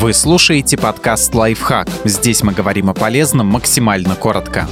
Вы слушаете подкаст «Лайфхак». Здесь мы говорим о полезном максимально коротко.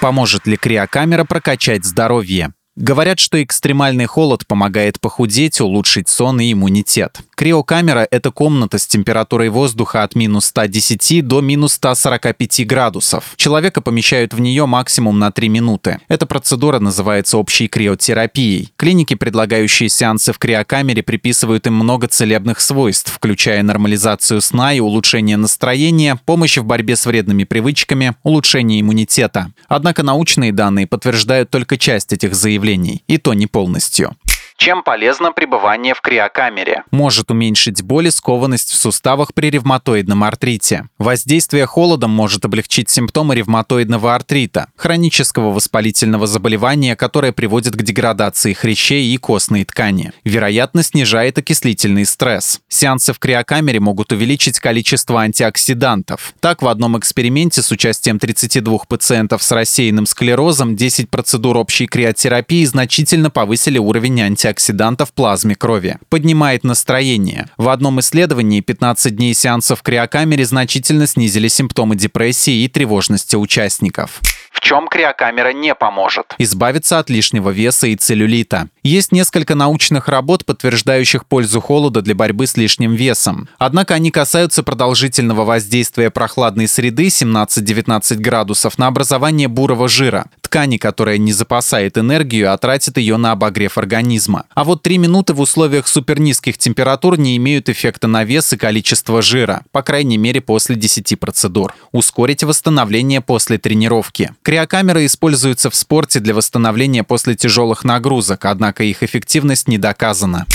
Поможет ли криокамера прокачать здоровье? Говорят, что экстремальный холод помогает похудеть, улучшить сон и иммунитет. Криокамера – это комната с температурой воздуха от минус 110 до минус 145 градусов. Человека помещают в нее максимум на 3 минуты. Эта процедура называется общей криотерапией. Клиники, предлагающие сеансы в криокамере, приписывают им много целебных свойств, включая нормализацию сна и улучшение настроения, помощь в борьбе с вредными привычками, улучшение иммунитета. Однако научные данные подтверждают только часть этих заявлений и то не полностью. Чем полезно пребывание в криокамере? Может уменьшить боль и скованность в суставах при ревматоидном артрите. Воздействие холодом может облегчить симптомы ревматоидного артрита, хронического воспалительного заболевания, которое приводит к деградации хрящей и костной ткани. Вероятно, снижает окислительный стресс. Сеансы в криокамере могут увеличить количество антиоксидантов. Так, в одном эксперименте с участием 32 пациентов с рассеянным склерозом 10 процедур общей криотерапии значительно повысили уровень антиоксидантов антиоксидантов в плазме крови. Поднимает настроение. В одном исследовании 15 дней сеансов в криокамере значительно снизили симптомы депрессии и тревожности участников чем криокамера не поможет. Избавиться от лишнего веса и целлюлита. Есть несколько научных работ, подтверждающих пользу холода для борьбы с лишним весом. Однако они касаются продолжительного воздействия прохладной среды 17-19 градусов на образование бурого жира, ткани, которая не запасает энергию, а тратит ее на обогрев организма. А вот 3 минуты в условиях супернизких температур не имеют эффекта на вес и количество жира, по крайней мере после 10 процедур. Ускорить восстановление после тренировки. Криокамеры используются в спорте для восстановления после тяжелых нагрузок, однако их эффективность не доказана.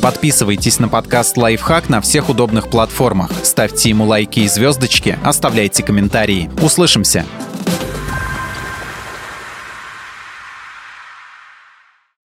Подписывайтесь на подкаст «Лайфхак» на всех удобных платформах. Ставьте ему лайки и звездочки, оставляйте комментарии. Услышимся!